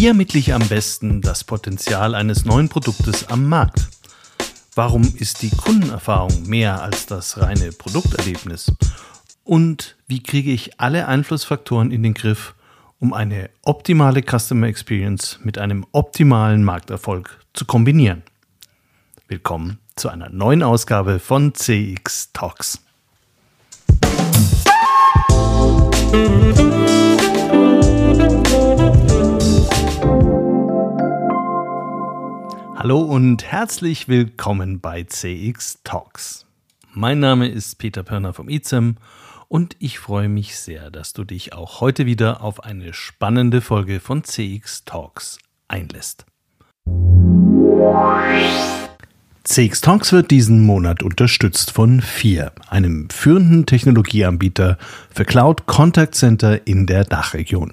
Wie ermittle ich am besten das Potenzial eines neuen Produktes am Markt? Warum ist die Kundenerfahrung mehr als das reine Produkterlebnis? Und wie kriege ich alle Einflussfaktoren in den Griff, um eine optimale Customer Experience mit einem optimalen Markterfolg zu kombinieren? Willkommen zu einer neuen Ausgabe von CX Talks. Hallo und herzlich willkommen bei CX Talks. Mein Name ist Peter Pörner vom ICEM und ich freue mich sehr, dass du dich auch heute wieder auf eine spannende Folge von CX Talks einlässt. CX Talks wird diesen Monat unterstützt von FIR, einem führenden Technologieanbieter für Cloud Contact Center in der Dachregion.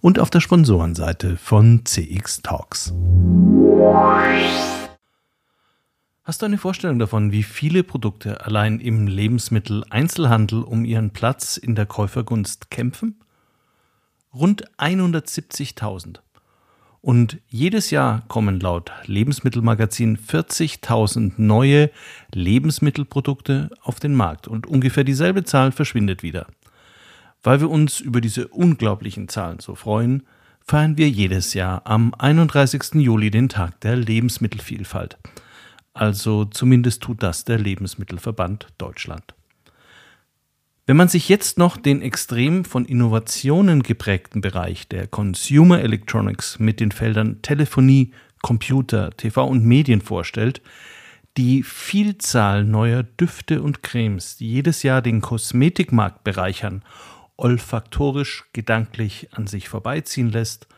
und auf der Sponsorenseite von CX Talks. Hast du eine Vorstellung davon, wie viele Produkte allein im Lebensmitteleinzelhandel um ihren Platz in der Käufergunst kämpfen? Rund 170.000. Und jedes Jahr kommen laut Lebensmittelmagazin 40.000 neue Lebensmittelprodukte auf den Markt und ungefähr dieselbe Zahl verschwindet wieder. Weil wir uns über diese unglaublichen Zahlen so freuen, feiern wir jedes Jahr am 31. Juli den Tag der Lebensmittelvielfalt. Also zumindest tut das der Lebensmittelverband Deutschland. Wenn man sich jetzt noch den extrem von Innovationen geprägten Bereich der Consumer Electronics mit den Feldern Telefonie, Computer, TV und Medien vorstellt, die Vielzahl neuer Düfte und Cremes, die jedes Jahr den Kosmetikmarkt bereichern olfaktorisch gedanklich an sich vorbeiziehen lässt,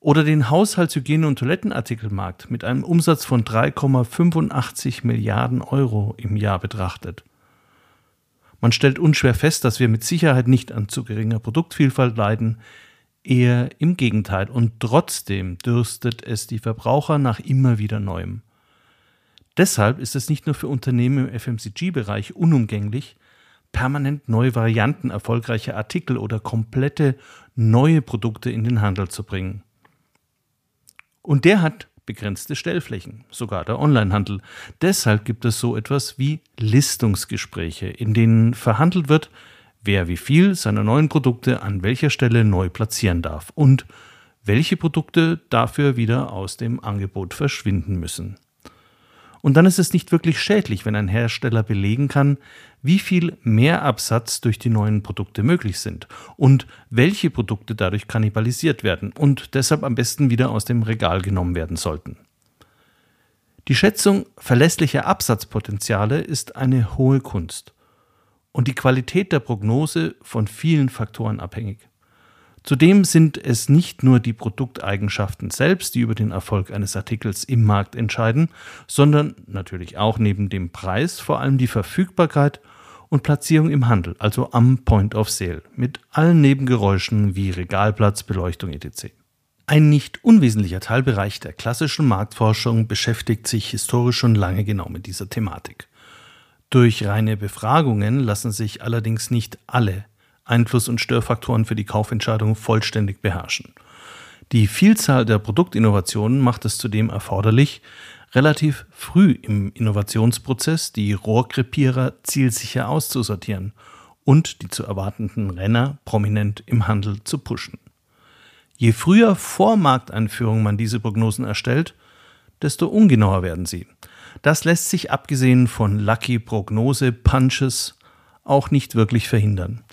oder den Haushaltshygiene- und Toilettenartikelmarkt mit einem Umsatz von 3,85 Milliarden Euro im Jahr betrachtet. Man stellt unschwer fest, dass wir mit Sicherheit nicht an zu geringer Produktvielfalt leiden, eher im Gegenteil, und trotzdem dürstet es die Verbraucher nach immer wieder Neuem. Deshalb ist es nicht nur für Unternehmen im FMCG-Bereich unumgänglich, permanent neue Varianten erfolgreicher Artikel oder komplette neue Produkte in den Handel zu bringen. Und der hat begrenzte Stellflächen, sogar der Onlinehandel. Deshalb gibt es so etwas wie Listungsgespräche, in denen verhandelt wird, wer wie viel seiner neuen Produkte an welcher Stelle neu platzieren darf und welche Produkte dafür wieder aus dem Angebot verschwinden müssen. Und dann ist es nicht wirklich schädlich, wenn ein Hersteller belegen kann, wie viel Mehrabsatz durch die neuen Produkte möglich sind und welche Produkte dadurch kannibalisiert werden und deshalb am besten wieder aus dem Regal genommen werden sollten. Die Schätzung verlässlicher Absatzpotenziale ist eine hohe Kunst und die Qualität der Prognose von vielen Faktoren abhängig. Zudem sind es nicht nur die Produkteigenschaften selbst, die über den Erfolg eines Artikels im Markt entscheiden, sondern natürlich auch neben dem Preis vor allem die Verfügbarkeit und Platzierung im Handel, also am Point of Sale, mit allen Nebengeräuschen wie Regalplatz, Beleuchtung etc. Ein nicht unwesentlicher Teilbereich der klassischen Marktforschung beschäftigt sich historisch schon lange genau mit dieser Thematik. Durch reine Befragungen lassen sich allerdings nicht alle Einfluss- und Störfaktoren für die Kaufentscheidung vollständig beherrschen. Die Vielzahl der Produktinnovationen macht es zudem erforderlich, relativ früh im Innovationsprozess die Rohrkrepierer zielsicher auszusortieren und die zu erwartenden Renner prominent im Handel zu pushen. Je früher vor Markteinführung man diese Prognosen erstellt, desto ungenauer werden sie. Das lässt sich abgesehen von Lucky Prognose Punches auch nicht wirklich verhindern.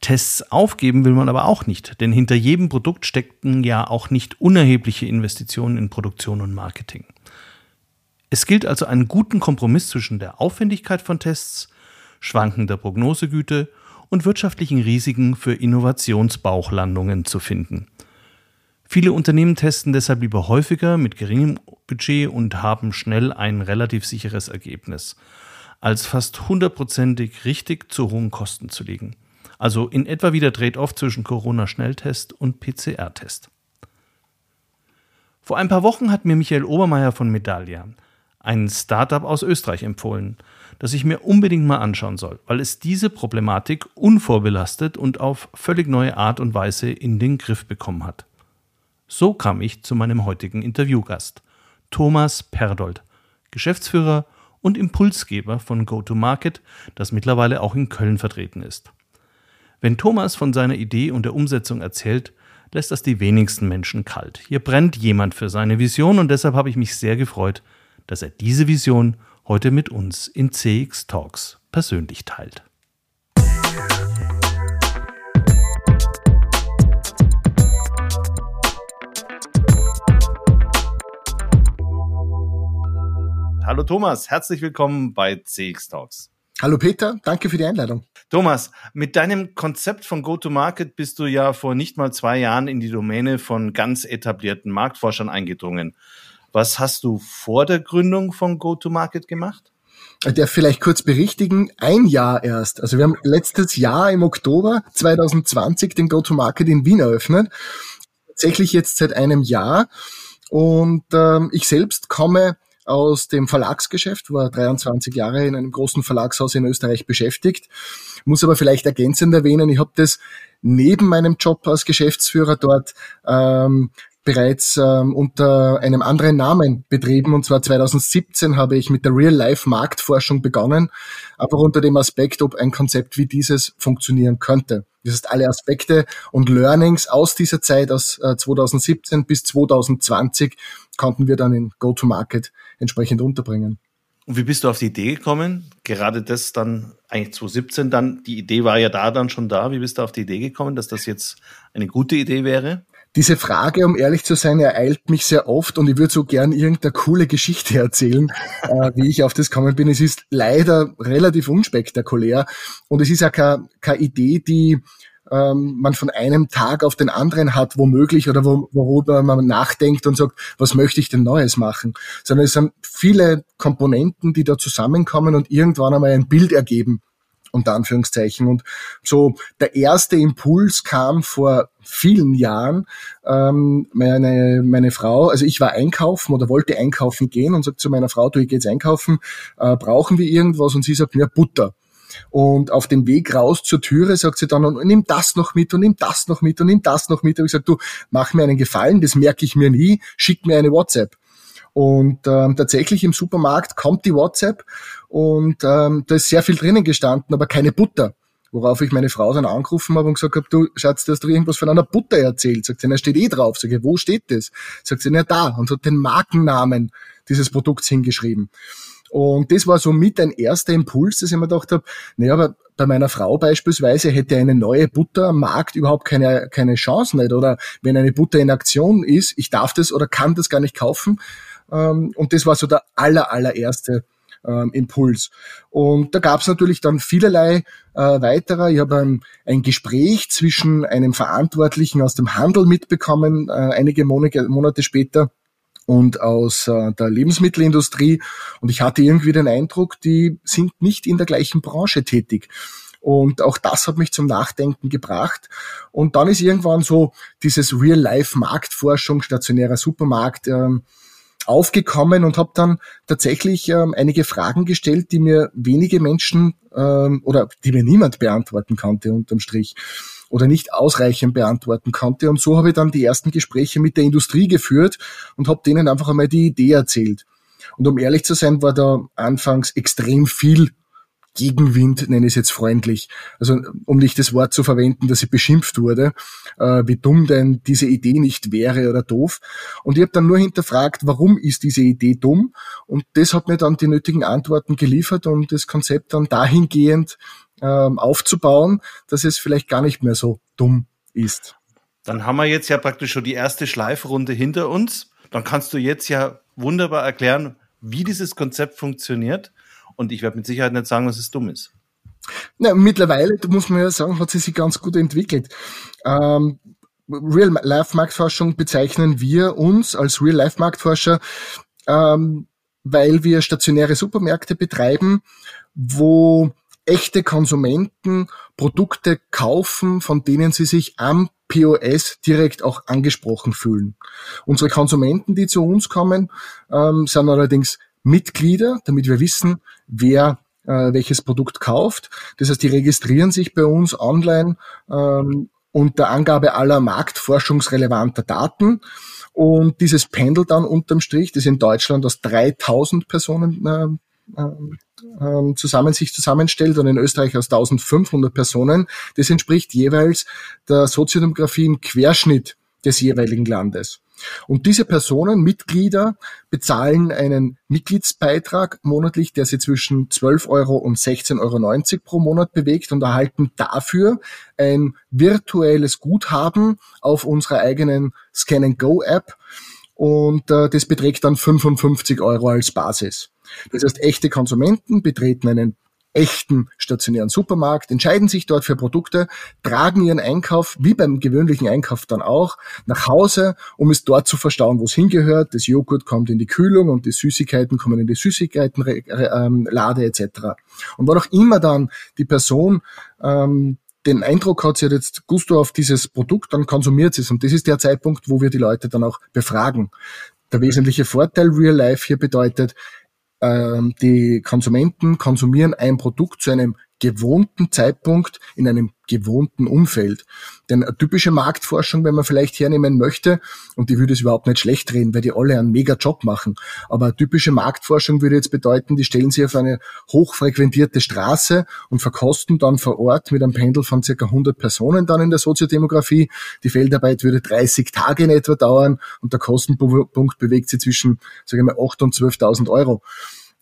Tests aufgeben will man aber auch nicht, denn hinter jedem Produkt steckten ja auch nicht unerhebliche Investitionen in Produktion und Marketing. Es gilt also einen guten Kompromiss zwischen der Aufwendigkeit von Tests, schwankender Prognosegüte und wirtschaftlichen Risiken für Innovationsbauchlandungen zu finden. Viele Unternehmen testen deshalb lieber häufiger mit geringem Budget und haben schnell ein relativ sicheres Ergebnis, als fast hundertprozentig richtig zu hohen Kosten zu liegen. Also in etwa wie der Trade-off zwischen Corona-Schnelltest und PCR-Test. Vor ein paar Wochen hat mir Michael Obermeier von Medalia, ein Startup aus Österreich, empfohlen, das ich mir unbedingt mal anschauen soll, weil es diese Problematik unvorbelastet und auf völlig neue Art und Weise in den Griff bekommen hat. So kam ich zu meinem heutigen Interviewgast, Thomas Perdold, Geschäftsführer und Impulsgeber von GoToMarket, das mittlerweile auch in Köln vertreten ist. Wenn Thomas von seiner Idee und der Umsetzung erzählt, lässt das die wenigsten Menschen kalt. Hier brennt jemand für seine Vision und deshalb habe ich mich sehr gefreut, dass er diese Vision heute mit uns in CX Talks persönlich teilt. Hallo Thomas, herzlich willkommen bei CX Talks. Hallo Peter, danke für die Einladung. Thomas, mit deinem Konzept von Go-to-Market bist du ja vor nicht mal zwei Jahren in die Domäne von ganz etablierten Marktforschern eingedrungen. Was hast du vor der Gründung von Go-to-Market gemacht? Der vielleicht kurz berichtigen, ein Jahr erst. Also wir haben letztes Jahr im Oktober 2020 den Go-to-Market in Wien eröffnet. Tatsächlich jetzt seit einem Jahr. Und ähm, ich selbst komme aus dem Verlagsgeschäft, war 23 Jahre in einem großen Verlagshaus in Österreich beschäftigt. Muss aber vielleicht ergänzend erwähnen, ich habe das neben meinem Job als Geschäftsführer dort ähm, bereits ähm, unter einem anderen Namen betrieben. Und zwar 2017 habe ich mit der Real-Life-Marktforschung begonnen, aber unter dem Aspekt, ob ein Konzept wie dieses funktionieren könnte. Das heißt, alle Aspekte und Learnings aus dieser Zeit, aus äh, 2017 bis 2020, konnten wir dann in Go-to-Market entsprechend unterbringen. Und wie bist du auf die Idee gekommen? Gerade das dann eigentlich 2017 dann, die Idee war ja da dann schon da. Wie bist du auf die Idee gekommen, dass das jetzt eine gute Idee wäre? Diese Frage, um ehrlich zu sein, ereilt mich sehr oft und ich würde so gern irgendeine coole Geschichte erzählen, äh, wie ich auf das gekommen bin. Es ist leider relativ unspektakulär und es ist ja keine, keine Idee, die ähm, man von einem Tag auf den anderen hat, womöglich, oder wo, worüber man nachdenkt und sagt, was möchte ich denn Neues machen? Sondern es sind viele Komponenten, die da zusammenkommen und irgendwann einmal ein Bild ergeben unter Anführungszeichen. Und so der erste Impuls kam vor vielen Jahren. Ähm, meine, meine Frau, also ich war einkaufen oder wollte einkaufen gehen und sagt zu meiner Frau, du, ich gehe jetzt einkaufen, äh, brauchen wir irgendwas? Und sie sagt, ja, Butter. Und auf dem Weg raus zur Türe sagt sie dann, und nimm das noch mit und nimm das noch mit und nimm das noch mit. Und ich gesagt, du, mach mir einen Gefallen, das merke ich mir nie, schick mir eine WhatsApp. Und ähm, tatsächlich im Supermarkt kommt die WhatsApp und ähm, da ist sehr viel drinnen gestanden, aber keine Butter. Worauf ich meine Frau dann angerufen habe und gesagt habe, du Schatz, du hast doch irgendwas von einer Butter erzählt. Sagt sie, na steht eh drauf. Sag ich, wo steht das? Sagt sie, na da. Und hat den Markennamen dieses Produkts hingeschrieben. Und das war so mit ein erster Impuls, dass ich mir gedacht habe, naja, aber bei meiner Frau beispielsweise hätte eine neue Butter am Markt überhaupt keine, keine Chance nicht. Oder wenn eine Butter in Aktion ist, ich darf das oder kann das gar nicht kaufen. Ähm, und das war so der aller, allererste ähm, Impuls. Und da gab es natürlich dann vielerlei äh, weiterer. Ich habe ein, ein Gespräch zwischen einem Verantwortlichen aus dem Handel mitbekommen, äh, einige Monate, Monate später und aus äh, der Lebensmittelindustrie. Und ich hatte irgendwie den Eindruck, die sind nicht in der gleichen Branche tätig. Und auch das hat mich zum Nachdenken gebracht. Und dann ist irgendwann so dieses Real-Life-Marktforschung, stationärer Supermarkt, ähm, aufgekommen und habe dann tatsächlich ähm, einige Fragen gestellt, die mir wenige Menschen ähm, oder die mir niemand beantworten konnte unterm Strich oder nicht ausreichend beantworten konnte. Und so habe ich dann die ersten Gespräche mit der Industrie geführt und habe denen einfach einmal die Idee erzählt. Und um ehrlich zu sein, war da anfangs extrem viel Gegenwind, nenne ich es jetzt freundlich. Also um nicht das Wort zu verwenden, dass sie beschimpft wurde, äh, wie dumm denn diese Idee nicht wäre oder doof. Und ich habe dann nur hinterfragt, warum ist diese Idee dumm? Und das hat mir dann die nötigen Antworten geliefert und das Konzept dann dahingehend ähm, aufzubauen, dass es vielleicht gar nicht mehr so dumm ist. Dann haben wir jetzt ja praktisch schon die erste Schleifrunde hinter uns. Dann kannst du jetzt ja wunderbar erklären, wie dieses Konzept funktioniert. Und ich werde mit Sicherheit nicht sagen, dass es dumm ist. Na, mittlerweile, muss man ja sagen, hat sie sich ganz gut entwickelt. Ähm, Real-Life-Marktforschung bezeichnen wir uns als Real-Life-Marktforscher, ähm, weil wir stationäre Supermärkte betreiben, wo echte Konsumenten Produkte kaufen, von denen sie sich am POS direkt auch angesprochen fühlen. Unsere Konsumenten, die zu uns kommen, ähm, sind allerdings Mitglieder, damit wir wissen, wer äh, welches Produkt kauft. Das heißt, die registrieren sich bei uns online ähm, unter Angabe aller marktforschungsrelevanter Daten. Und dieses pendelt dann unterm Strich, das in Deutschland aus 3000 Personen äh, äh, zusammen sich zusammenstellt und in Österreich aus 1500 Personen. Das entspricht jeweils der Soziodemografie im Querschnitt des jeweiligen Landes. Und diese Personen, Mitglieder, bezahlen einen Mitgliedsbeitrag monatlich, der sich zwischen 12 Euro und 16,90 Euro pro Monat bewegt und erhalten dafür ein virtuelles Guthaben auf unserer eigenen Scan-and-Go-App. Und äh, das beträgt dann 55 Euro als Basis. Das heißt, echte Konsumenten betreten einen echten stationären Supermarkt, entscheiden sich dort für Produkte, tragen ihren Einkauf, wie beim gewöhnlichen Einkauf dann auch, nach Hause, um es dort zu verstauen, wo es hingehört. Das Joghurt kommt in die Kühlung und die Süßigkeiten kommen in die Süßigkeitenlade ähm, etc. Und wann auch immer dann die Person ähm, den Eindruck hat, sie hat jetzt Gusto auf dieses Produkt, dann konsumiert sie es. Und das ist der Zeitpunkt, wo wir die Leute dann auch befragen. Der wesentliche Vorteil Real Life hier bedeutet, die Konsumenten konsumieren ein Produkt zu einem gewohnten Zeitpunkt in einem gewohnten Umfeld. Denn eine typische Marktforschung, wenn man vielleicht hernehmen möchte, und die würde es überhaupt nicht schlecht reden, weil die alle einen mega Job machen, aber eine typische Marktforschung würde jetzt bedeuten, die stellen sich auf eine hochfrequentierte Straße und verkosten dann vor Ort mit einem Pendel von circa 100 Personen dann in der Soziodemografie. Die Feldarbeit würde 30 Tage in etwa dauern und der Kostenpunkt bewegt sich zwischen, sagen wir mal, 8.000 und 12.000 Euro.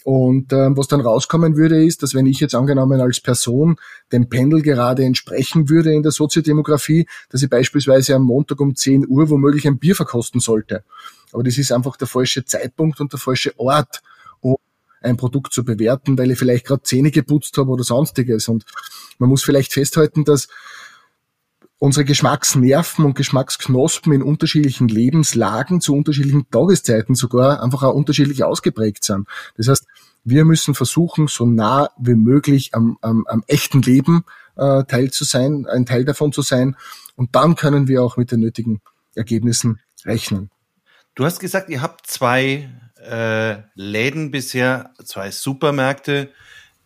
Und ähm, was dann rauskommen würde, ist, dass wenn ich jetzt angenommen als Person dem Pendel gerade entsprechen würde in der Soziodemografie, dass ich beispielsweise am Montag um 10 Uhr womöglich ein Bier verkosten sollte. Aber das ist einfach der falsche Zeitpunkt und der falsche Ort, um ein Produkt zu bewerten, weil ich vielleicht gerade Zähne geputzt habe oder sonstiges. Und man muss vielleicht festhalten, dass unsere Geschmacksnerven und Geschmacksknospen in unterschiedlichen Lebenslagen zu unterschiedlichen Tageszeiten sogar einfach auch unterschiedlich ausgeprägt sind. Das heißt, wir müssen versuchen, so nah wie möglich am, am, am echten Leben äh, Teil zu sein, ein Teil davon zu sein. Und dann können wir auch mit den nötigen Ergebnissen rechnen. Du hast gesagt, ihr habt zwei äh, Läden bisher, zwei Supermärkte,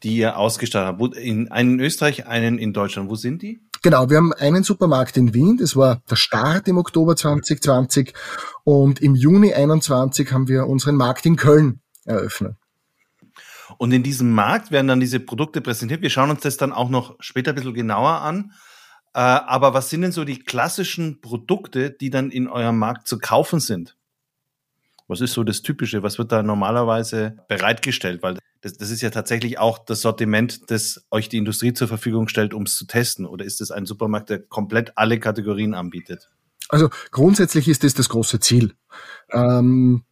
die ihr ausgestattet habt. In, einen in Österreich, einen in Deutschland. Wo sind die? Genau, wir haben einen Supermarkt in Wien, das war der Start im Oktober 2020 und im Juni 21 haben wir unseren Markt in Köln eröffnet. Und in diesem Markt werden dann diese Produkte präsentiert. Wir schauen uns das dann auch noch später ein bisschen genauer an. Äh, aber was sind denn so die klassischen Produkte, die dann in eurem Markt zu kaufen sind? Was ist so das Typische? Was wird da normalerweise bereitgestellt? Weil das, das ist ja tatsächlich auch das Sortiment, das euch die Industrie zur Verfügung stellt, um es zu testen. Oder ist es ein Supermarkt, der komplett alle Kategorien anbietet? Also grundsätzlich ist das das große Ziel. Ähm,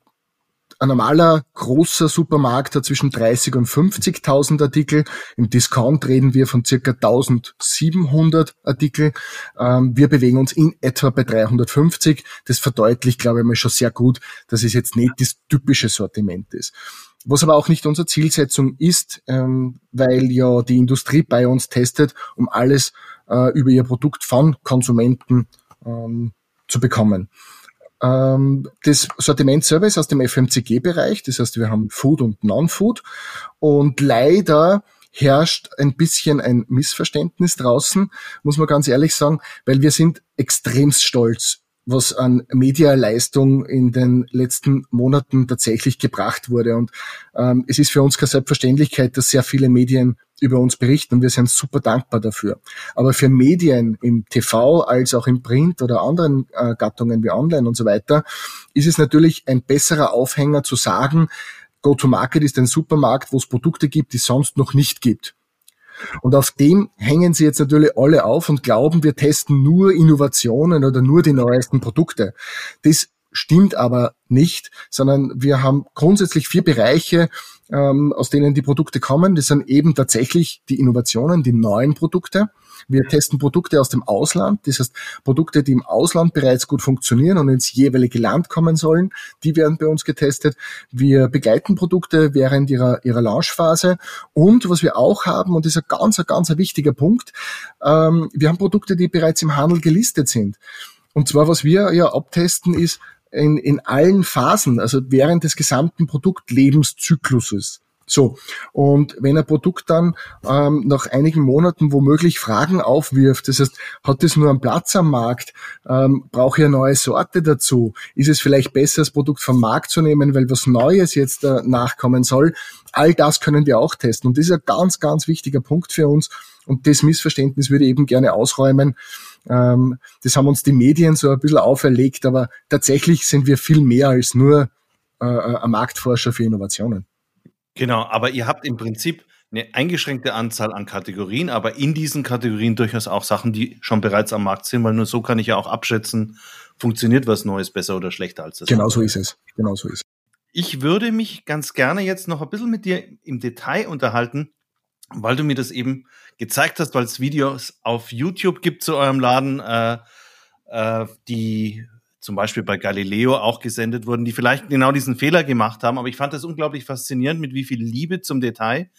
ein normaler großer Supermarkt hat zwischen 30 und 50.000 Artikel. Im Discount reden wir von circa 1700 Artikel. Ähm, wir bewegen uns in etwa bei 350. Das verdeutlicht, glaube ich mal, schon sehr gut, dass es jetzt nicht das typische Sortiment ist. Was aber auch nicht unsere Zielsetzung ist, ähm, weil ja die Industrie bei uns testet, um alles äh, über ihr Produkt von Konsumenten ähm, zu bekommen. Ähm, das Sortiment ist aus dem FMCG-Bereich, das heißt, wir haben Food und Non-Food und leider herrscht ein bisschen ein Missverständnis draußen, muss man ganz ehrlich sagen, weil wir sind extremst stolz was an Medialeistung in den letzten Monaten tatsächlich gebracht wurde. Und ähm, es ist für uns keine Selbstverständlichkeit, dass sehr viele Medien über uns berichten und wir sind super dankbar dafür. Aber für Medien im TV als auch im Print oder anderen äh, Gattungen wie Online und so weiter ist es natürlich ein besserer Aufhänger zu sagen, Go-to-Market ist ein Supermarkt, wo es Produkte gibt, die es sonst noch nicht gibt. Und auf dem hängen sie jetzt natürlich alle auf und glauben, wir testen nur Innovationen oder nur die neuesten Produkte. Das stimmt aber nicht, sondern wir haben grundsätzlich vier Bereiche, ähm, aus denen die Produkte kommen. Das sind eben tatsächlich die Innovationen, die neuen Produkte. Wir testen Produkte aus dem Ausland, das heißt Produkte, die im Ausland bereits gut funktionieren und ins jeweilige Land kommen sollen, die werden bei uns getestet. Wir begleiten Produkte während ihrer, ihrer Launchphase und was wir auch haben, und das ist ein ganz, ein ganz ein wichtiger Punkt, ähm, wir haben Produkte, die bereits im Handel gelistet sind. Und zwar, was wir ja abtesten, ist, in, in allen Phasen, also während des gesamten Produktlebenszykluses. So, und wenn ein Produkt dann ähm, nach einigen Monaten womöglich Fragen aufwirft, das heißt, hat es nur einen Platz am Markt, ähm, brauche ich eine neue Sorte dazu, ist es vielleicht besser, das Produkt vom Markt zu nehmen, weil was Neues jetzt äh, nachkommen soll, all das können wir auch testen. Und das ist ein ganz, ganz wichtiger Punkt für uns. Und das Missverständnis würde ich eben gerne ausräumen, ähm, das haben uns die Medien so ein bisschen auferlegt, aber tatsächlich sind wir viel mehr als nur äh, äh, ein Marktforscher für Innovationen. Genau, aber ihr habt im Prinzip eine eingeschränkte Anzahl an Kategorien, aber in diesen Kategorien durchaus auch Sachen, die schon bereits am Markt sind, weil nur so kann ich ja auch abschätzen, funktioniert was Neues besser oder schlechter als das. Genau andere. so ist es. Genau so ist es. Ich würde mich ganz gerne jetzt noch ein bisschen mit dir im Detail unterhalten, weil du mir das eben gezeigt hast, weil es Videos auf YouTube gibt zu eurem Laden, äh, äh, die zum Beispiel bei Galileo auch gesendet wurden, die vielleicht genau diesen Fehler gemacht haben. Aber ich fand das unglaublich faszinierend, mit wie viel Liebe zum Detail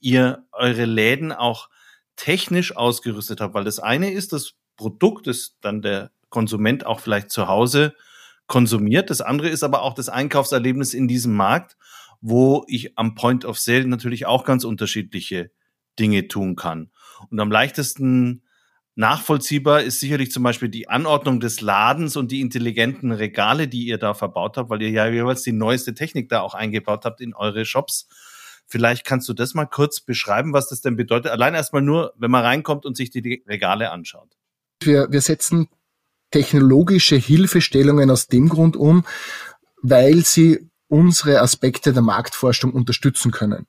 ihr eure Läden auch technisch ausgerüstet habt. Weil das eine ist das Produkt, das dann der Konsument auch vielleicht zu Hause konsumiert. Das andere ist aber auch das Einkaufserlebnis in diesem Markt wo ich am Point of Sale natürlich auch ganz unterschiedliche Dinge tun kann. Und am leichtesten nachvollziehbar ist sicherlich zum Beispiel die Anordnung des Ladens und die intelligenten Regale, die ihr da verbaut habt, weil ihr ja jeweils die neueste Technik da auch eingebaut habt in eure Shops. Vielleicht kannst du das mal kurz beschreiben, was das denn bedeutet. Allein erstmal nur, wenn man reinkommt und sich die Regale anschaut. Wir, wir setzen technologische Hilfestellungen aus dem Grund um, weil sie unsere Aspekte der Marktforschung unterstützen können.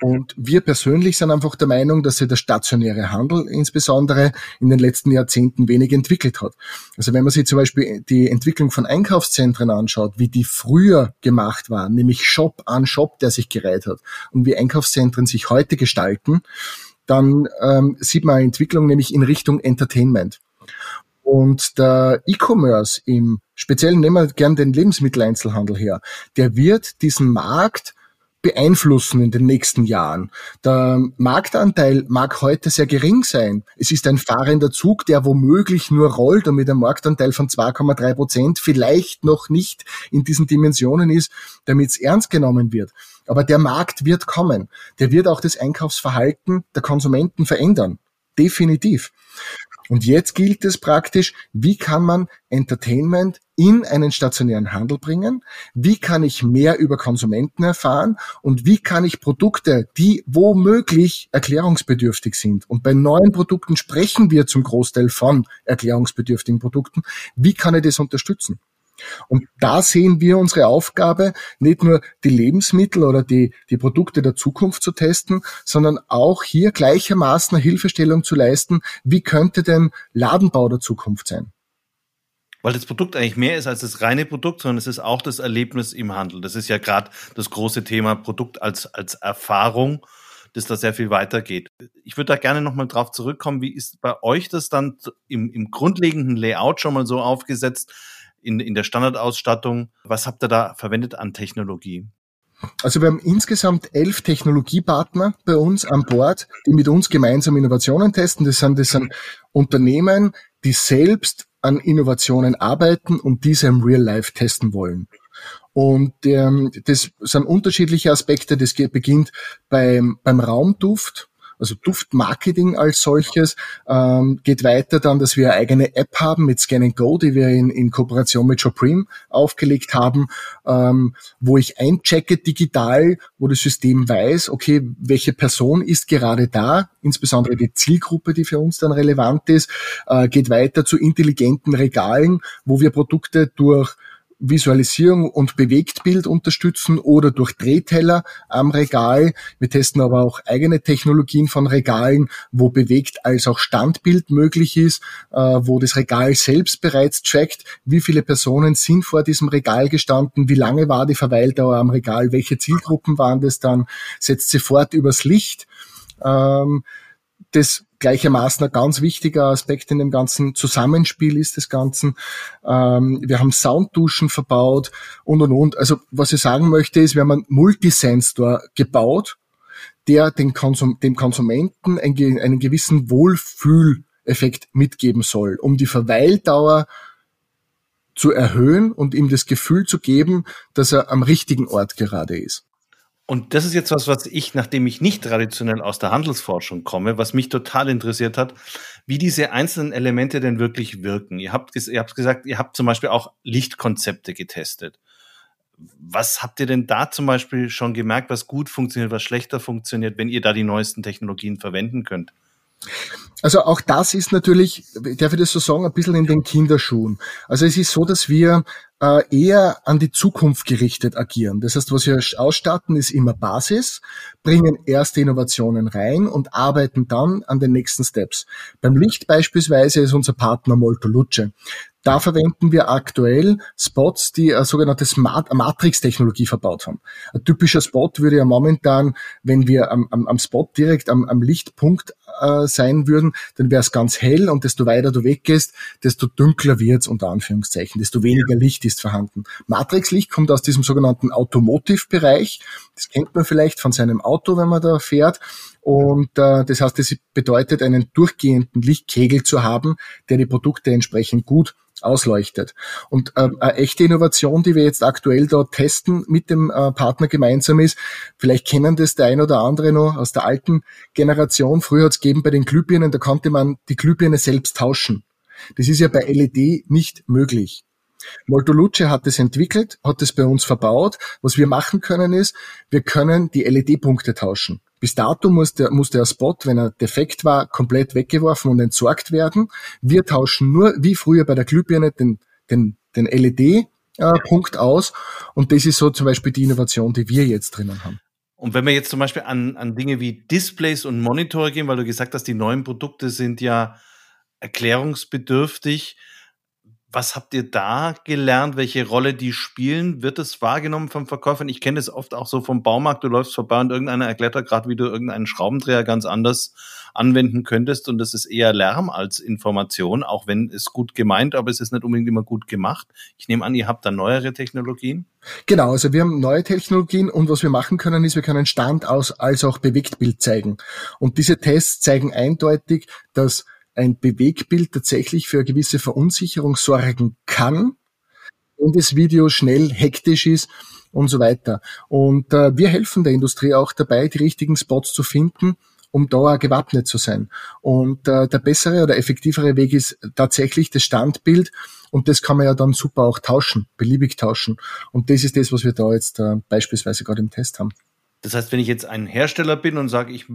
Und wir persönlich sind einfach der Meinung, dass sich der stationäre Handel insbesondere in den letzten Jahrzehnten wenig entwickelt hat. Also wenn man sich zum Beispiel die Entwicklung von Einkaufszentren anschaut, wie die früher gemacht waren, nämlich Shop an Shop, der sich gereiht hat, und wie Einkaufszentren sich heute gestalten, dann ähm, sieht man eine Entwicklung nämlich in Richtung Entertainment. Und der E-Commerce im speziellen nehmen wir gern den Lebensmitteleinzelhandel her, der wird diesen Markt beeinflussen in den nächsten Jahren. Der Marktanteil mag heute sehr gering sein. Es ist ein fahrender Zug, der womöglich nur rollt und mit einem Marktanteil von 2,3 Prozent vielleicht noch nicht in diesen Dimensionen ist, damit es ernst genommen wird. Aber der Markt wird kommen. Der wird auch das Einkaufsverhalten der Konsumenten verändern. Definitiv. Und jetzt gilt es praktisch, wie kann man Entertainment in einen stationären Handel bringen? Wie kann ich mehr über Konsumenten erfahren? Und wie kann ich Produkte, die womöglich erklärungsbedürftig sind? Und bei neuen Produkten sprechen wir zum Großteil von erklärungsbedürftigen Produkten. Wie kann ich das unterstützen? Und da sehen wir unsere Aufgabe, nicht nur die Lebensmittel oder die, die Produkte der Zukunft zu testen, sondern auch hier gleichermaßen eine Hilfestellung zu leisten, wie könnte denn Ladenbau der Zukunft sein. Weil das Produkt eigentlich mehr ist als das reine Produkt, sondern es ist auch das Erlebnis im Handel. Das ist ja gerade das große Thema Produkt als, als Erfahrung, das da sehr viel weitergeht. Ich würde da gerne nochmal drauf zurückkommen. Wie ist bei euch das dann im, im grundlegenden Layout schon mal so aufgesetzt, in, in der Standardausstattung. Was habt ihr da verwendet an Technologie? Also wir haben insgesamt elf Technologiepartner bei uns an Bord, die mit uns gemeinsam Innovationen testen. Das sind, das sind Unternehmen, die selbst an Innovationen arbeiten und diese im Real Life testen wollen. Und ähm, das sind unterschiedliche Aspekte. Das beginnt beim, beim Raumduft also Duftmarketing als solches, ähm, geht weiter dann, dass wir eine eigene App haben mit Scan Go, die wir in, in Kooperation mit Supreme aufgelegt haben, ähm, wo ich einchecke digital, wo das System weiß, okay, welche Person ist gerade da, insbesondere die Zielgruppe, die für uns dann relevant ist, äh, geht weiter zu intelligenten Regalen, wo wir Produkte durch Visualisierung und Bewegtbild unterstützen oder durch Drehteller am Regal. Wir testen aber auch eigene Technologien von Regalen, wo bewegt als auch Standbild möglich ist, äh, wo das Regal selbst bereits trackt, wie viele Personen sind vor diesem Regal gestanden, wie lange war die Verweildauer am Regal, welche Zielgruppen waren das dann, setzt sofort übers Licht. Ähm, das gleichermaßen ein ganz wichtiger Aspekt in dem ganzen Zusammenspiel ist des Ganzen. Ähm, wir haben Soundduschen verbaut und und und. Also was ich sagen möchte ist, wir haben einen Multisensor gebaut, der den Konsum dem Konsumenten einen, einen gewissen Wohlfühleffekt mitgeben soll, um die Verweildauer zu erhöhen und ihm das Gefühl zu geben, dass er am richtigen Ort gerade ist. Und das ist jetzt was, was ich, nachdem ich nicht traditionell aus der Handelsforschung komme, was mich total interessiert hat, wie diese einzelnen Elemente denn wirklich wirken. Ihr habt, ihr habt gesagt, ihr habt zum Beispiel auch Lichtkonzepte getestet. Was habt ihr denn da zum Beispiel schon gemerkt, was gut funktioniert, was schlechter funktioniert, wenn ihr da die neuesten Technologien verwenden könnt? Also auch das ist natürlich, darf ich das so sagen, ein bisschen in den Kinderschuhen. Also es ist so, dass wir äh, eher an die Zukunft gerichtet agieren. Das heißt, was wir ausstatten, ist immer Basis, bringen erste Innovationen rein und arbeiten dann an den nächsten Steps. Beim Licht beispielsweise ist unser Partner Molto Luce. Da verwenden wir aktuell Spots, die eine sogenannte Smart Matrix-Technologie verbaut haben. Ein typischer Spot würde ja momentan, wenn wir am, am, am Spot direkt am, am Lichtpunkt äh, sein würden, dann wäre es ganz hell und desto weiter du weggehst, desto dunkler wird's unter Anführungszeichen, desto weniger Licht ist vorhanden. Matrixlicht kommt aus diesem sogenannten Automotive-Bereich. Das kennt man vielleicht von seinem Auto, wenn man da fährt. Und äh, das heißt, es bedeutet, einen durchgehenden Lichtkegel zu haben, der die Produkte entsprechend gut ausleuchtet. Und äh, eine echte Innovation, die wir jetzt aktuell da testen mit dem äh, Partner gemeinsam ist, vielleicht kennen das der ein oder andere noch aus der alten Generation. Früher hat es gegeben bei den Glühbirnen, da konnte man die Glühbirne selbst tauschen. Das ist ja bei LED nicht möglich. Moltoluce hat es entwickelt, hat es bei uns verbaut. Was wir machen können ist, wir können die LED-Punkte tauschen. Bis dato muss der, muss der Spot, wenn er defekt war, komplett weggeworfen und entsorgt werden. Wir tauschen nur, wie früher bei der Glühbirne, den, den, den LED-Punkt äh, aus. Und das ist so zum Beispiel die Innovation, die wir jetzt drinnen haben. Und wenn wir jetzt zum Beispiel an, an Dinge wie Displays und Monitore gehen, weil du gesagt hast, die neuen Produkte sind ja erklärungsbedürftig. Was habt ihr da gelernt, welche Rolle die spielen? Wird es wahrgenommen vom Verkäufer? Ich kenne das oft auch so vom Baumarkt. Du läufst vorbei und irgendeiner erklärt da gerade, wie du irgendeinen Schraubendreher ganz anders anwenden könntest. Und das ist eher Lärm als Information, auch wenn es gut gemeint, aber es ist nicht unbedingt immer gut gemacht. Ich nehme an, ihr habt da neuere Technologien? Genau, also wir haben neue Technologien und was wir machen können, ist, wir können Stand aus als auch Bewegtbild zeigen. Und diese Tests zeigen eindeutig, dass ein Bewegbild tatsächlich für eine gewisse Verunsicherung sorgen kann, wenn das Video schnell hektisch ist und so weiter. Und äh, wir helfen der Industrie auch dabei, die richtigen Spots zu finden, um da gewappnet zu sein. Und äh, der bessere oder effektivere Weg ist tatsächlich das Standbild und das kann man ja dann super auch tauschen, beliebig tauschen. Und das ist das, was wir da jetzt äh, beispielsweise gerade im Test haben. Das heißt, wenn ich jetzt ein Hersteller bin und sage, ich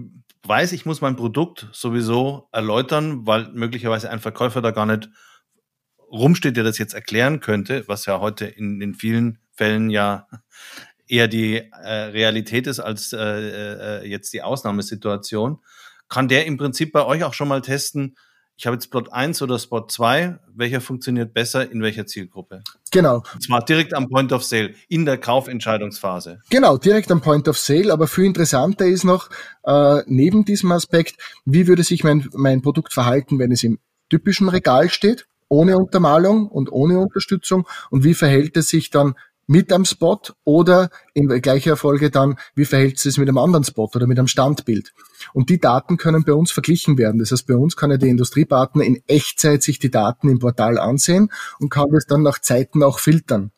weiß, ich muss mein Produkt sowieso erläutern, weil möglicherweise ein Verkäufer da gar nicht rumsteht, der das jetzt erklären könnte, was ja heute in den vielen Fällen ja eher die äh, Realität ist als äh, äh, jetzt die Ausnahmesituation, kann der im Prinzip bei euch auch schon mal testen, ich habe jetzt Plot 1 oder Spot 2, welcher funktioniert besser in welcher Zielgruppe? Genau. Und zwar direkt am Point of Sale, in der Kaufentscheidungsphase. Genau, direkt am Point of Sale, aber viel interessanter ist noch, äh, neben diesem Aspekt, wie würde sich mein, mein Produkt verhalten, wenn es im typischen Regal steht, ohne Untermalung und ohne Unterstützung und wie verhält es sich dann mit einem Spot oder in gleicher Folge dann, wie verhält es sich mit einem anderen Spot oder mit einem Standbild. Und die Daten können bei uns verglichen werden. Das heißt, bei uns kann ja der Industriepartner in Echtzeit sich die Daten im Portal ansehen und kann das dann nach Zeiten auch filtern.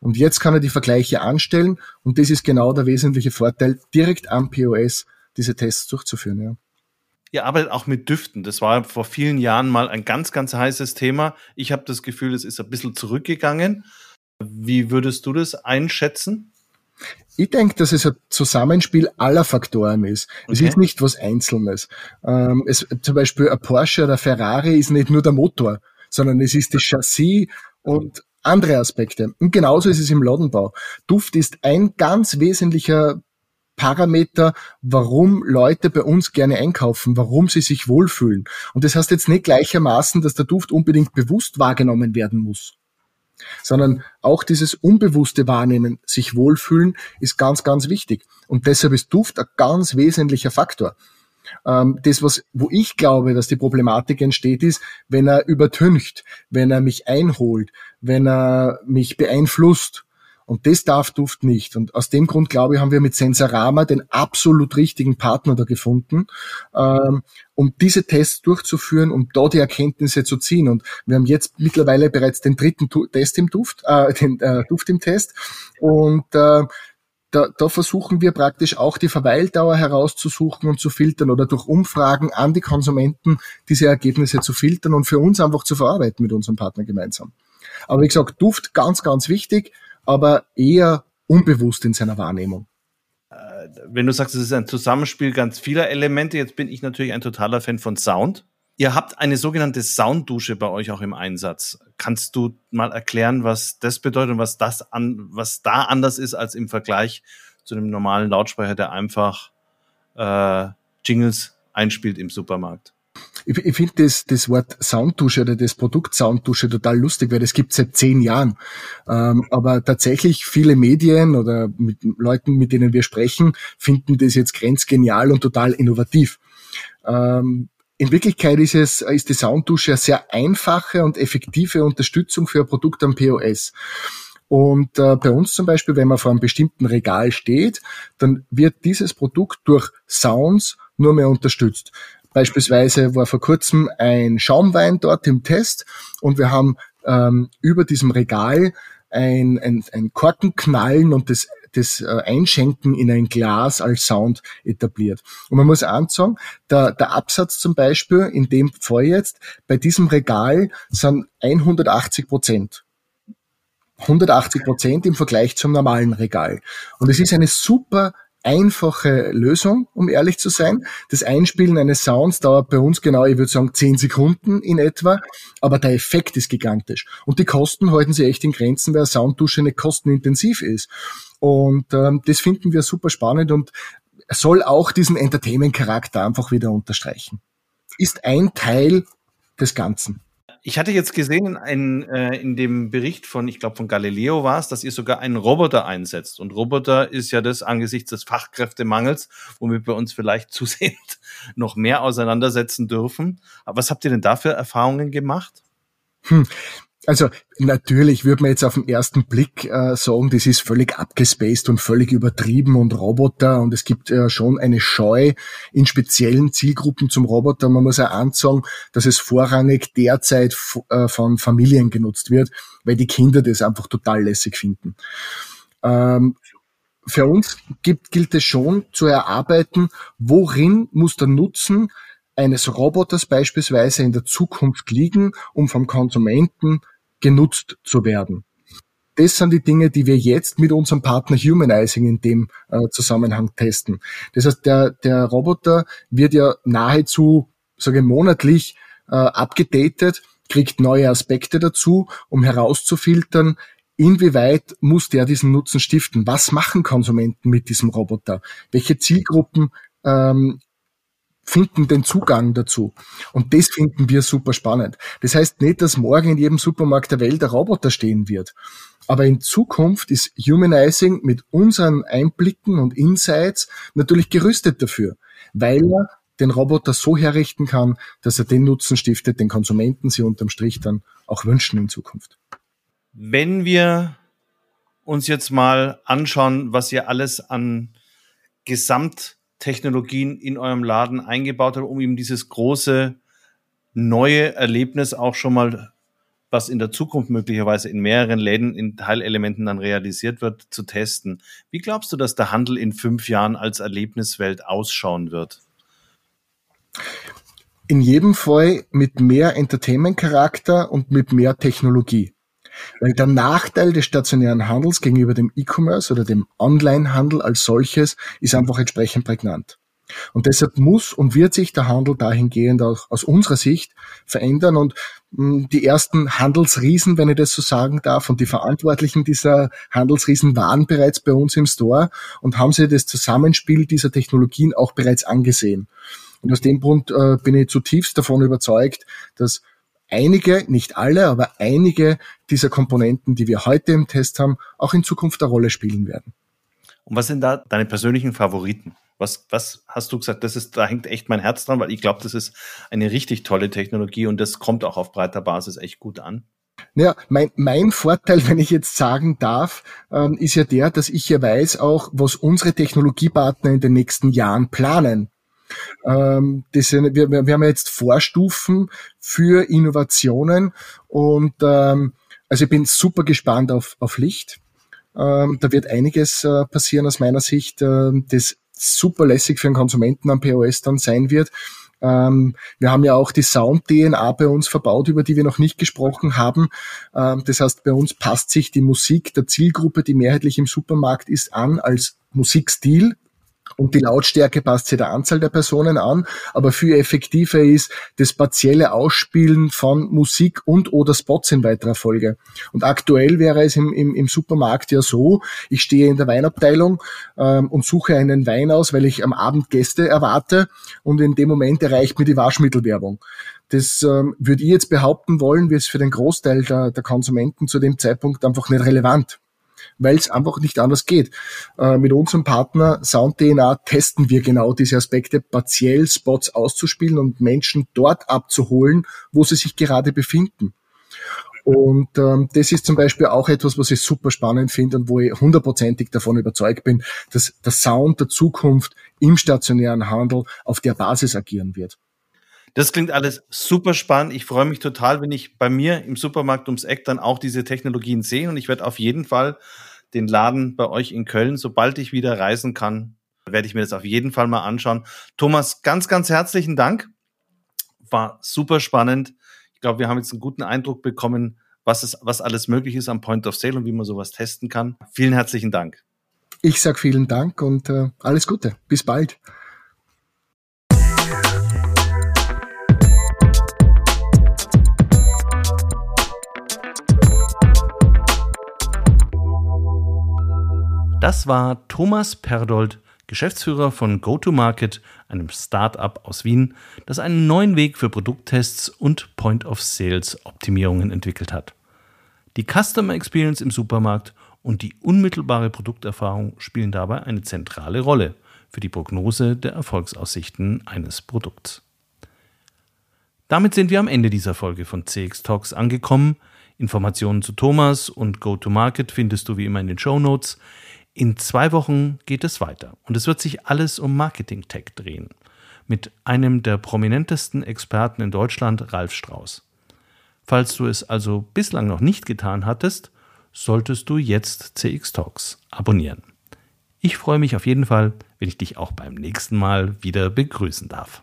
Und jetzt kann er die Vergleiche anstellen und das ist genau der wesentliche Vorteil, direkt am POS diese Tests durchzuführen. Ja. Ihr arbeitet auch mit Düften. Das war vor vielen Jahren mal ein ganz, ganz heißes Thema. Ich habe das Gefühl, es ist ein bisschen zurückgegangen. Wie würdest du das einschätzen? Ich denke, dass es ein Zusammenspiel aller Faktoren ist. Okay. Es ist nicht was Einzelnes. Ähm, es, zum Beispiel ein Porsche oder Ferrari ist nicht nur der Motor, sondern es ist das Chassis und andere Aspekte. Und genauso ist es im Ladenbau. Duft ist ein ganz wesentlicher Parameter, warum Leute bei uns gerne einkaufen, warum sie sich wohlfühlen. Und das heißt jetzt nicht gleichermaßen, dass der Duft unbedingt bewusst wahrgenommen werden muss, sondern auch dieses unbewusste Wahrnehmen, sich wohlfühlen, ist ganz, ganz wichtig. Und deshalb ist Duft ein ganz wesentlicher Faktor. Ähm, das, was, wo ich glaube, dass die Problematik entsteht, ist, wenn er übertüncht, wenn er mich einholt, wenn er mich beeinflusst. Und das darf Duft nicht. Und aus dem Grund, glaube ich, haben wir mit Sensorama den absolut richtigen Partner da gefunden, ähm, um diese Tests durchzuführen, um da die Erkenntnisse zu ziehen. Und wir haben jetzt mittlerweile bereits den dritten Test im Duft, äh, den äh, Duft im Test. Und äh, da, da versuchen wir praktisch auch die Verweildauer herauszusuchen und zu filtern oder durch Umfragen an die Konsumenten diese Ergebnisse zu filtern und für uns einfach zu verarbeiten mit unserem Partner gemeinsam. Aber wie gesagt, Duft ganz, ganz wichtig, aber eher unbewusst in seiner Wahrnehmung. Äh, wenn du sagst, es ist ein Zusammenspiel ganz vieler Elemente, jetzt bin ich natürlich ein totaler Fan von Sound. Ihr habt eine sogenannte Sounddusche bei euch auch im Einsatz. Kannst du mal erklären, was das bedeutet und was das an, was da anders ist als im Vergleich zu einem normalen Lautsprecher, der einfach äh, Jingles einspielt im Supermarkt? Ich, ich finde das, das Wort Sounddusche oder das Produkt Sounddusche total lustig, weil das gibt seit zehn Jahren. Ähm, aber tatsächlich viele Medien oder mit Leuten, mit denen wir sprechen, finden das jetzt grenzgenial und total innovativ. Ähm, in Wirklichkeit ist es, ist die Sounddusche eine sehr einfache und effektive Unterstützung für ein Produkt am POS. Und äh, bei uns zum Beispiel, wenn man vor einem bestimmten Regal steht, dann wird dieses Produkt durch Sounds nur mehr unterstützt. Beispielsweise war vor kurzem ein Schaumwein dort im Test und wir haben ähm, über diesem Regal ein, ein, ein Korkenknallen und das das äh, Einschenken in ein Glas als Sound etabliert. Und man muss ansagen, der, der Absatz zum Beispiel, in dem Fall jetzt, bei diesem Regal sind 180 Prozent. 180 Prozent im Vergleich zum normalen Regal. Und es ist eine super einfache Lösung, um ehrlich zu sein. Das Einspielen eines Sounds dauert bei uns genau, ich würde sagen, zehn Sekunden in etwa, aber der Effekt ist gigantisch. Und die Kosten halten sich echt in Grenzen, weil eine Sounddusche nicht kostenintensiv ist. Und ähm, das finden wir super spannend und soll auch diesen Entertainment-Charakter einfach wieder unterstreichen. Ist ein Teil des Ganzen. Ich hatte jetzt gesehen in, äh, in dem Bericht von, ich glaube von Galileo war es, dass ihr sogar einen Roboter einsetzt. Und Roboter ist ja das angesichts des Fachkräftemangels, womit wir uns vielleicht zusehend noch mehr auseinandersetzen dürfen. Aber was habt ihr denn da für Erfahrungen gemacht? Hm. Also natürlich würde man jetzt auf den ersten Blick äh, sagen, das ist völlig abgespaced und völlig übertrieben und Roboter und es gibt äh, schon eine Scheu in speziellen Zielgruppen zum Roboter. Man muss auch ansagen, dass es vorrangig derzeit äh, von Familien genutzt wird, weil die Kinder das einfach total lässig finden. Ähm, für uns gibt, gilt es schon zu erarbeiten, worin muss der Nutzen eines Roboters beispielsweise in der Zukunft liegen, um vom Konsumenten genutzt zu werden. Das sind die Dinge, die wir jetzt mit unserem Partner Humanizing in dem äh, Zusammenhang testen. Das heißt, der, der Roboter wird ja nahezu, sage ich, monatlich äh, abgedatet, kriegt neue Aspekte dazu, um herauszufiltern, inwieweit muss der diesen Nutzen stiften? Was machen Konsumenten mit diesem Roboter? Welche Zielgruppen ähm, finden den Zugang dazu. Und das finden wir super spannend. Das heißt nicht, dass morgen in jedem Supermarkt der Welt der Roboter stehen wird. Aber in Zukunft ist Humanizing mit unseren Einblicken und Insights natürlich gerüstet dafür, weil er den Roboter so herrichten kann, dass er den Nutzen stiftet, den Konsumenten sie unterm Strich dann auch wünschen in Zukunft. Wenn wir uns jetzt mal anschauen, was ihr alles an Gesamt Technologien in eurem Laden eingebaut habt, um eben dieses große neue Erlebnis auch schon mal, was in der Zukunft möglicherweise in mehreren Läden in Teilelementen dann realisiert wird, zu testen. Wie glaubst du, dass der Handel in fünf Jahren als Erlebniswelt ausschauen wird? In jedem Fall mit mehr Entertainment-Charakter und mit mehr Technologie. Weil der Nachteil des stationären Handels gegenüber dem E-Commerce oder dem Online-Handel als solches ist einfach entsprechend prägnant. Und deshalb muss und wird sich der Handel dahingehend auch aus unserer Sicht verändern und hm, die ersten Handelsriesen, wenn ich das so sagen darf, und die Verantwortlichen dieser Handelsriesen waren bereits bei uns im Store und haben sich das Zusammenspiel dieser Technologien auch bereits angesehen. Und aus dem Grund äh, bin ich zutiefst davon überzeugt, dass einige, nicht alle, aber einige dieser Komponenten, die wir heute im Test haben, auch in Zukunft eine Rolle spielen werden. Und was sind da deine persönlichen Favoriten? Was, was hast du gesagt? Das ist, da hängt echt mein Herz dran, weil ich glaube, das ist eine richtig tolle Technologie und das kommt auch auf breiter Basis echt gut an. Ja, mein, mein Vorteil, wenn ich jetzt sagen darf, ähm, ist ja der, dass ich ja weiß auch, was unsere Technologiepartner in den nächsten Jahren planen. Ähm, das sind, wir, wir haben jetzt Vorstufen für Innovationen und ähm, also ich bin super gespannt auf, auf Licht. Ähm, da wird einiges äh, passieren aus meiner Sicht, äh, das super lässig für einen Konsumenten am POS dann sein wird. Ähm, wir haben ja auch die Sound-DNA bei uns verbaut, über die wir noch nicht gesprochen haben. Ähm, das heißt, bei uns passt sich die Musik der Zielgruppe, die mehrheitlich im Supermarkt ist, an als Musikstil, und die Lautstärke passt sich der Anzahl der Personen an, aber viel effektiver ist das partielle Ausspielen von Musik und oder Spots in weiterer Folge. Und aktuell wäre es im, im, im Supermarkt ja so, ich stehe in der Weinabteilung ähm, und suche einen Wein aus, weil ich am Abend Gäste erwarte und in dem Moment erreicht mir die Waschmittelwerbung. Das ähm, würde ich jetzt behaupten wollen, wird es für den Großteil der, der Konsumenten zu dem Zeitpunkt einfach nicht relevant weil es einfach nicht anders geht. Äh, mit unserem Partner SoundDNA testen wir genau diese Aspekte, partiell Spots auszuspielen und Menschen dort abzuholen, wo sie sich gerade befinden. Und ähm, das ist zum Beispiel auch etwas, was ich super spannend finde und wo ich hundertprozentig davon überzeugt bin, dass der Sound der Zukunft im stationären Handel auf der Basis agieren wird. Das klingt alles super spannend. Ich freue mich total, wenn ich bei mir im Supermarkt ums Eck dann auch diese Technologien sehe. Und ich werde auf jeden Fall den Laden bei euch in Köln, sobald ich wieder reisen kann, werde ich mir das auf jeden Fall mal anschauen. Thomas, ganz, ganz herzlichen Dank. War super spannend. Ich glaube, wir haben jetzt einen guten Eindruck bekommen, was, es, was alles möglich ist am Point of Sale und wie man sowas testen kann. Vielen herzlichen Dank. Ich sage vielen Dank und äh, alles Gute. Bis bald. Das war Thomas Perdold, Geschäftsführer von GoToMarket, einem Start-up aus Wien, das einen neuen Weg für Produkttests und Point-of-Sales-Optimierungen entwickelt hat. Die Customer Experience im Supermarkt und die unmittelbare Produkterfahrung spielen dabei eine zentrale Rolle für die Prognose der Erfolgsaussichten eines Produkts. Damit sind wir am Ende dieser Folge von CX Talks angekommen. Informationen zu Thomas und GoToMarket findest du wie immer in den Show Notes. In zwei Wochen geht es weiter und es wird sich alles um Marketing-Tech drehen. Mit einem der prominentesten Experten in Deutschland, Ralf Strauß. Falls du es also bislang noch nicht getan hattest, solltest du jetzt CX Talks abonnieren. Ich freue mich auf jeden Fall, wenn ich dich auch beim nächsten Mal wieder begrüßen darf.